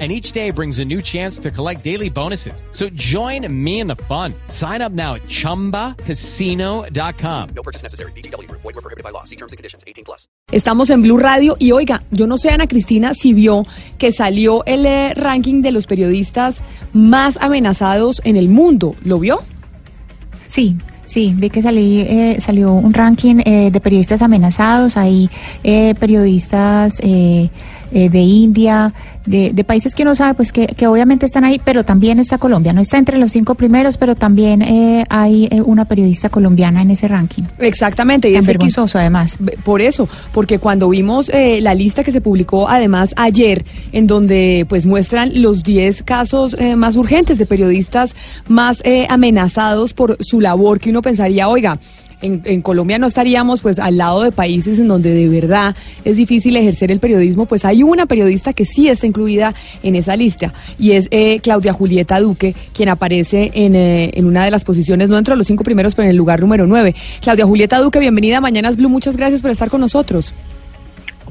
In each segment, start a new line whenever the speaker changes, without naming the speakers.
and each day brings a new chance to collect daily bonuses. So join me in the fun. Sign up now at ChumbaCasino.com. No purchase necessary. BGW. Void were prohibited by law. See terms and conditions.
18 plus. Estamos en Blue Radio y oiga, yo no sé Ana Cristina si vio que salió el eh, ranking de los periodistas más amenazados en el mundo. ¿Lo vio?
Sí, Sí, vi que salí, eh, salió un ranking eh, de periodistas amenazados, hay eh, periodistas eh, eh, de India, de, de, países que uno sabe, pues que, que, obviamente están ahí, pero también está Colombia, no está entre los cinco primeros, pero también eh, hay una periodista colombiana en ese ranking.
Exactamente, y
es vergonzoso además.
Por eso, porque cuando vimos la lista que se publicó además ayer, en donde pues muestran los 10 casos más urgentes de periodistas más amenazados por su labor que uno pensaría, oiga, en, en, Colombia no estaríamos pues al lado de países en donde de verdad es difícil ejercer el periodismo, pues hay una periodista que sí está incluida en esa lista y es eh, Claudia Julieta Duque, quien aparece en, eh, en, una de las posiciones, no entre los cinco primeros, pero en el lugar número nueve. Claudia Julieta Duque, bienvenida a Mañanas Blue, muchas gracias por estar con nosotros.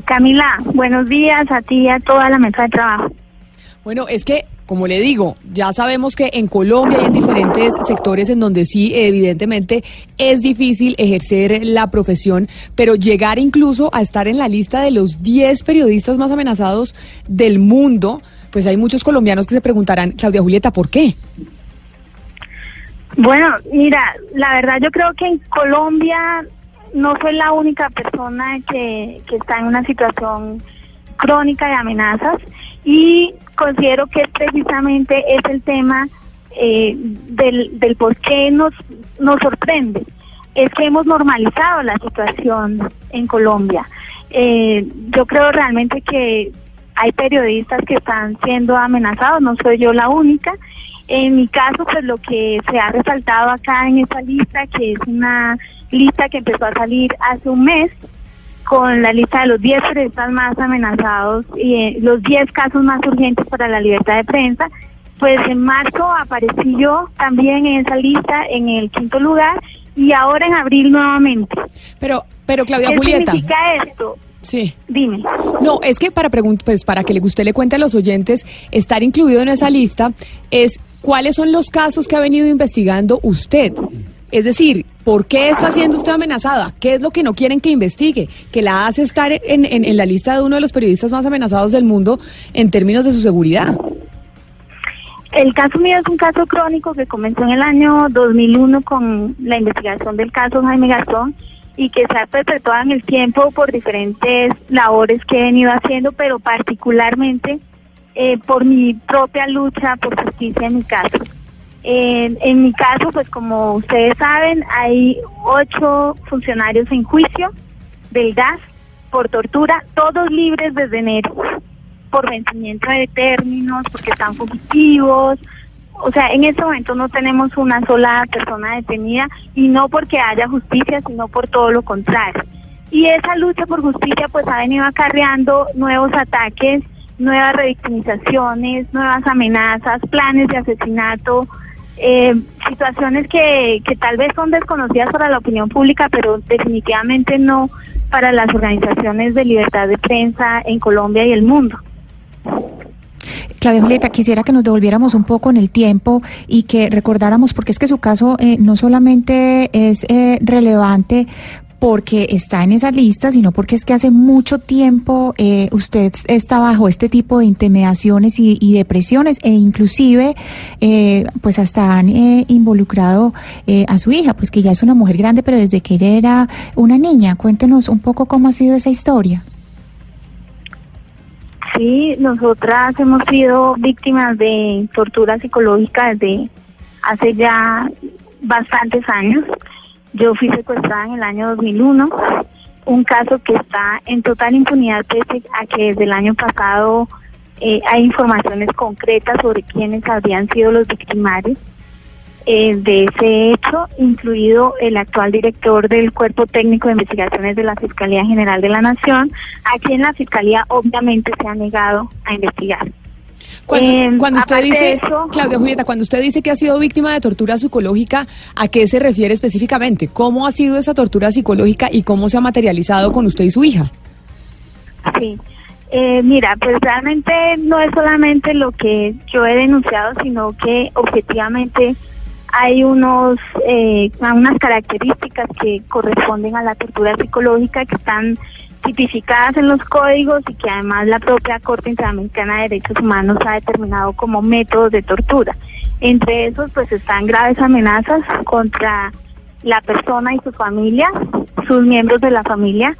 Camila, buenos días a ti y a toda la mesa de trabajo.
Bueno, es que como le digo, ya sabemos que en Colombia hay en diferentes sectores en donde sí, evidentemente, es difícil ejercer la profesión, pero llegar incluso a estar en la lista de los 10 periodistas más amenazados del mundo, pues hay muchos colombianos que se preguntarán, Claudia Julieta, ¿por qué?
Bueno, mira, la verdad yo creo que en Colombia no soy la única persona que, que está en una situación crónica de amenazas y considero que precisamente es el tema eh, del, del por qué nos, nos sorprende. Es que hemos normalizado la situación en Colombia. Eh, yo creo realmente que hay periodistas que están siendo amenazados, no soy yo la única. En mi caso, pues lo que se ha resaltado acá en esta lista, que es una lista que empezó a salir hace un mes, con la lista de los 10 periodistas más amenazados y eh, los 10 casos más urgentes para la libertad de prensa. Pues en marzo aparecí yo también en esa lista en el quinto lugar y ahora en abril nuevamente.
Pero, pero Claudia
¿Qué
Julieta.
significa esto?
Sí.
Dime.
No, es que para pues para que usted le cuente a los oyentes, estar incluido en esa lista es cuáles son los casos que ha venido investigando usted. Es decir, ¿por qué está siendo usted amenazada? ¿Qué es lo que no quieren que investigue? Que la hace estar en, en, la lista de uno de los periodistas más amenazados del mundo en términos de su seguridad.
El caso mío es un caso crónico que comenzó en el año 2001 con la investigación del caso Jaime Garzón y que se ha perpetuado en el tiempo por diferentes labores que he venido haciendo, pero particularmente eh, por mi propia lucha por justicia en mi caso. En, mi caso, pues como ustedes saben, hay ocho funcionarios en juicio del gas por tortura, todos libres desde enero, por vencimiento de términos, porque están fugitivos. O sea, en este momento no tenemos una sola persona detenida y no porque haya justicia, sino por todo lo contrario. Y esa lucha por justicia pues ha venido acarreando nuevos ataques, nuevas revictimizaciones, nuevas amenazas, planes de asesinato, eh, situaciones que, que tal vez son desconocidas para la opinión pública, pero definitivamente no para las organizaciones de libertad de prensa en Colombia y el mundo.
Claudia Julieta, quisiera que nos devolviéramos un poco en el tiempo y que recordáramos, porque es que su caso eh, no solamente es eh, relevante porque está en esa lista, sino porque es que hace mucho tiempo eh, usted está bajo este tipo de intimidaciones y, depresiones e inclusive eh, pues hasta han eh, involucrado eh, a su hija, pues que ya es una mujer grande, pero desde que ella era una niña. Cuéntenos un poco cómo ha sido esa historia.
Sí, nosotras hemos sido víctimas de tortura psicológica desde hace ya bastantes años. Yo fui secuestrada en el año 2001, un caso que está en total impunidad pese a que desde el año pasado eh, hay informaciones concretas sobre quiénes habrían sido los victimarios. eh, de ese hecho, incluido el actual director del Cuerpo Técnico de Investigaciones de la Fiscalía General de la Nación, a quien la Fiscalía obviamente se ha negado a investigar.
Cuando, eh, cuando usted dice, Claudia Julieta, cuando usted dice que ha sido víctima de tortura psicológica, ¿a qué se refiere específicamente? ¿Cómo ha sido esa tortura psicológica y cómo se ha materializado con usted y su hija?
Sí, eh, mira, pues realmente no es solamente lo que yo he denunciado, sino que objetivamente hay unos eh, unas características que corresponden a la tortura psicológica que están tipificadas en los códigos y que además la propia Corte Interamericana de Derechos Humanos ha determinado como métodos de tortura. Entre esos pues están graves amenazas contra la persona y su familia, sus miembros de la familia.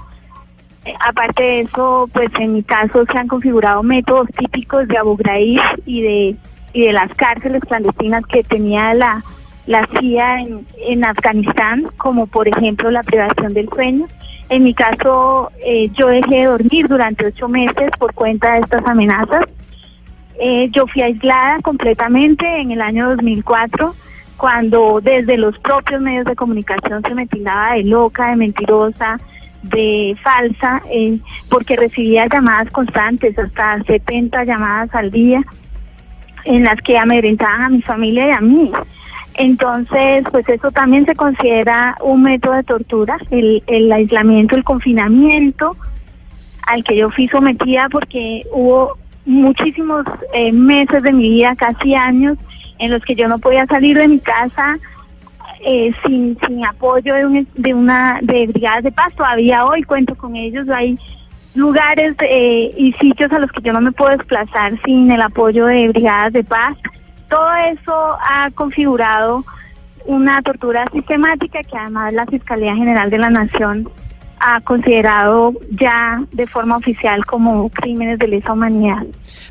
Eh, aparte de eso, pues en mi caso se han configurado métodos típicos de Abu Ghraib y de y de las cárceles clandestinas que tenía la la CIA en, en Afganistán, como por ejemplo la privación del sueño. En mi caso, eh, yo dejé de dormir durante ocho meses por cuenta de estas amenazas. Eh, yo fui aislada completamente en el año 2004, cuando desde los propios medios de comunicación se me tildaba de loca, de mentirosa, de falsa, eh, porque recibía llamadas constantes, hasta 70 llamadas al día, en las que amedrentaban a mi familia y a mí. Entonces, pues eso también se considera un método de tortura, el, el aislamiento, el confinamiento al que yo fui sometida porque hubo muchísimos eh, meses de mi vida, casi años, en los que yo no podía salir de mi casa eh, sin, sin apoyo de, un, de una de brigadas de paz. Todavía hoy cuento con ellos, hay lugares eh, y sitios a los que yo no me puedo desplazar sin el apoyo de brigadas de paz todo eso ha configurado una tortura sistemática que además la Fiscalía General de la Nación ha considerado ya de forma oficial como crímenes de lesa humanidad.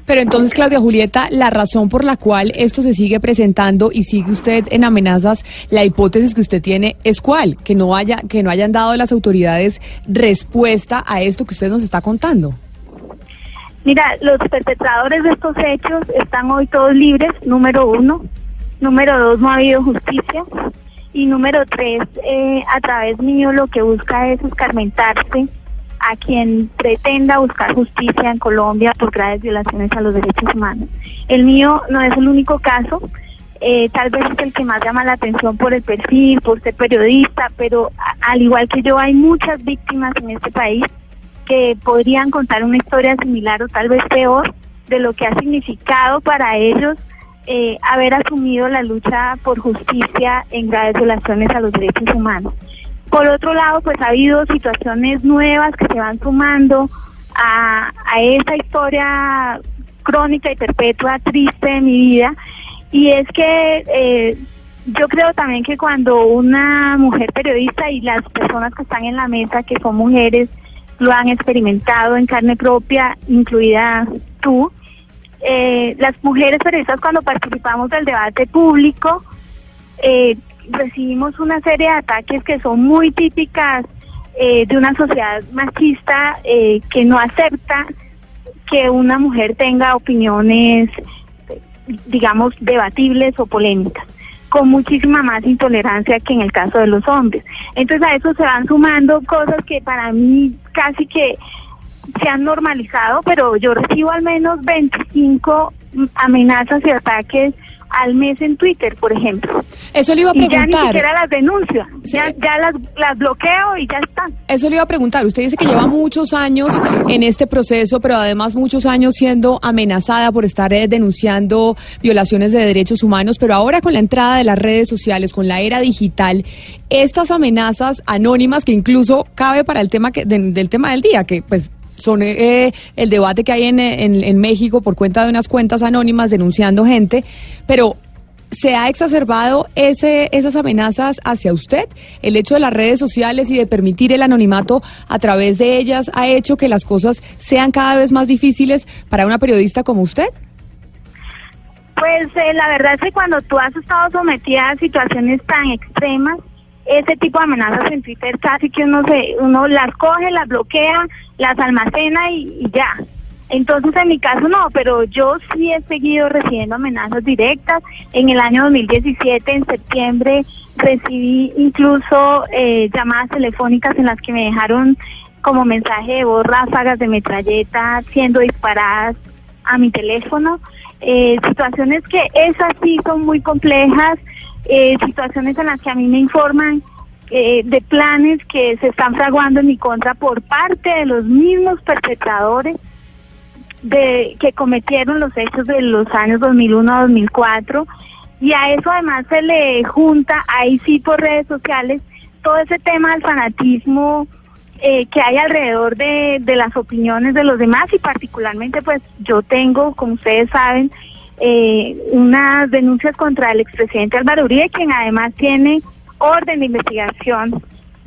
Pero entonces, Claudia Julieta, la razón por la cual esto se sigue presentando y sigue usted en amenazas, la hipótesis que usted tiene es cuál, que no haya, que no hayan dado las autoridades respuesta a esto que usted nos está contando.
Mira, los perpetradores de estos hechos están hoy todos libres, número uno. Número dos, no ha habido justicia. Y número tres, eh, a través mío lo que busca es escarmentarse a quien pretenda buscar justicia en Colombia por graves violaciones a los derechos humanos. El mío no es el único caso, eh, tal vez es el que más llama la atención por el perfil, por ser periodista, pero al igual que yo hay muchas víctimas en este país que podrían contar una historia similar o tal vez peor de lo que ha significado para ellos eh, haber asumido la lucha por justicia en graves violaciones a los derechos humanos. Por otro lado, pues ha habido situaciones nuevas que se van sumando a, a esa historia crónica y perpetua triste de mi vida y es que eh, yo creo también que cuando una mujer periodista y las personas que están en la mesa, que son mujeres, lo han experimentado en carne propia, incluida tú. Eh, las mujeres periodistas cuando participamos del debate público eh, recibimos una serie de ataques que son muy típicas eh, de una sociedad machista que no acepta que una mujer tenga opiniones, digamos, debatibles o polémicas con muchísima más intolerancia que en el caso de los hombres. Entonces a eso se van sumando cosas que para mí casi que se han normalizado, pero yo recibo al menos 25 amenazas y ataques al mes en Twitter, por ejemplo.
Eso le iba a preguntar.
Y ya ni siquiera las denuncio, ya, ya las, las, bloqueo y ya están.
Eso le iba a preguntar. Usted dice que lleva muchos años en este proceso, pero además muchos años siendo amenazada por estar eh, denunciando violaciones de derechos humanos, pero ahora con la entrada de las redes sociales, con la era digital, estas amenazas anónimas que incluso cabe para el tema que, del tema del día, que pues son eh, el debate que hay en, en, México por cuenta de unas cuentas anónimas denunciando gente, pero ¿se ha exacerbado ese, esas amenazas hacia usted? ¿El hecho de las redes sociales y de permitir el anonimato a través de ellas ha hecho que las cosas sean cada vez más difíciles para una periodista como usted?
Pues eh, la verdad es que cuando tú has estado sometida a situaciones tan extremas, ese tipo de amenazas en Twitter casi que uno se, uno las coge, las bloquea, las almacena y, ya. Entonces, en mi caso no, pero yo sí he seguido recibiendo amenazas directas. En el año 2017, en septiembre, recibí incluso eh, llamadas telefónicas en las que me dejaron como mensaje de voz ráfagas de metralleta siendo disparadas a mi teléfono. Eh, situaciones que esas sí son muy complejas, eh, situaciones en las que a mí me informan eh, de planes que se están fraguando en mi contra por parte de los mismos perpetradores de que cometieron los hechos de los años 2001 a 2004 y a eso además se le junta ahí sí por redes sociales todo ese tema del fanatismo eh, que hay alrededor de, de, las opiniones de los demás y particularmente pues yo tengo, como ustedes saben, eh, unas denuncias contra el expresidente Álvaro Uribe, quien además tiene orden de investigación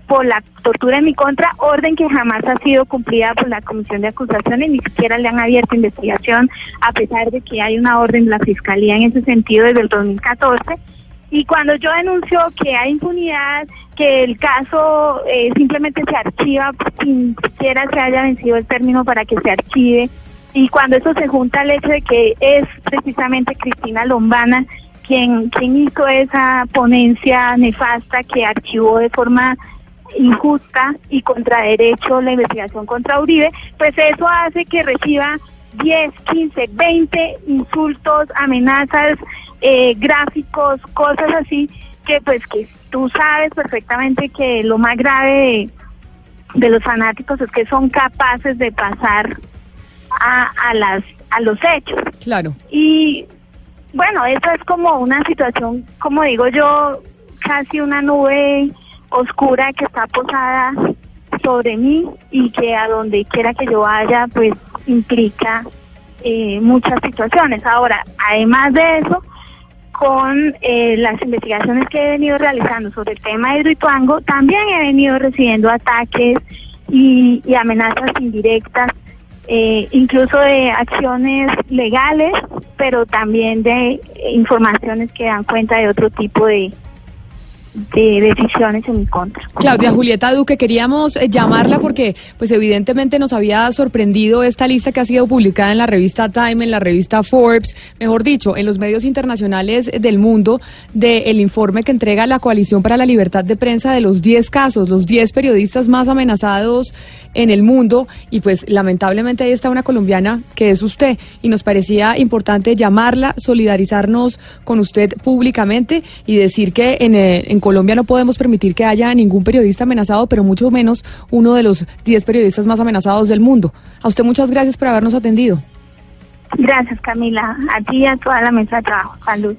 por la tortura en mi contra, orden que jamás ha sido cumplida por la Comisión de Acusaciones, ni siquiera le han abierto investigación, a pesar de que hay una orden de la Fiscalía en ese sentido desde el 2014. Y cuando yo denuncio que hay impunidad, que el caso eh, simplemente se archiva sin siquiera se haya vencido el término para que se archive, y cuando eso se junta al hecho de que es precisamente Cristina Lombana quien, quien hizo esa ponencia nefasta que archivó de forma injusta y contra derecho la investigación contra Uribe, pues eso hace que reciba 10, 15, 20 insultos, amenazas, eh, gráficos, cosas así, que pues que tú sabes perfectamente que lo más grave de, de los fanáticos es que son capaces de pasar a, a las a los hechos.
Claro.
Y bueno, esa es como una situación, como digo yo, casi una nube oscura que está posada sobre mí y que a donde quiera que yo vaya, pues implica eh, muchas situaciones. Ahora, además de eso, con eh, las investigaciones que he venido realizando sobre el tema de Hidroituango, también he venido recibiendo ataques y, y amenazas indirectas, eh, incluso de acciones legales, pero también de informaciones que dan cuenta de otro tipo de, de decisiones en mi contra.
Claudia Julieta Duque, queríamos eh, llamarla porque pues evidentemente nos había sorprendido esta lista que ha sido publicada en la revista Time, en la revista Forbes, mejor dicho, en los medios internacionales del mundo del informe que entrega la Coalición para la Libertad de Prensa de los 10 casos, los 10 periodistas más amenazados en el mundo y pues lamentablemente ahí está una colombiana que es usted y nos parecía importante llamarla, solidarizarnos con usted públicamente y decir que en, eh, en Colombia no podemos permitir que haya ningún periodista amenazado, pero mucho menos uno de los 10 periodistas más amenazados del mundo. A usted muchas gracias por habernos atendido.
Gracias, Camila. A ti y a toda la mesa de trabajo. Salud.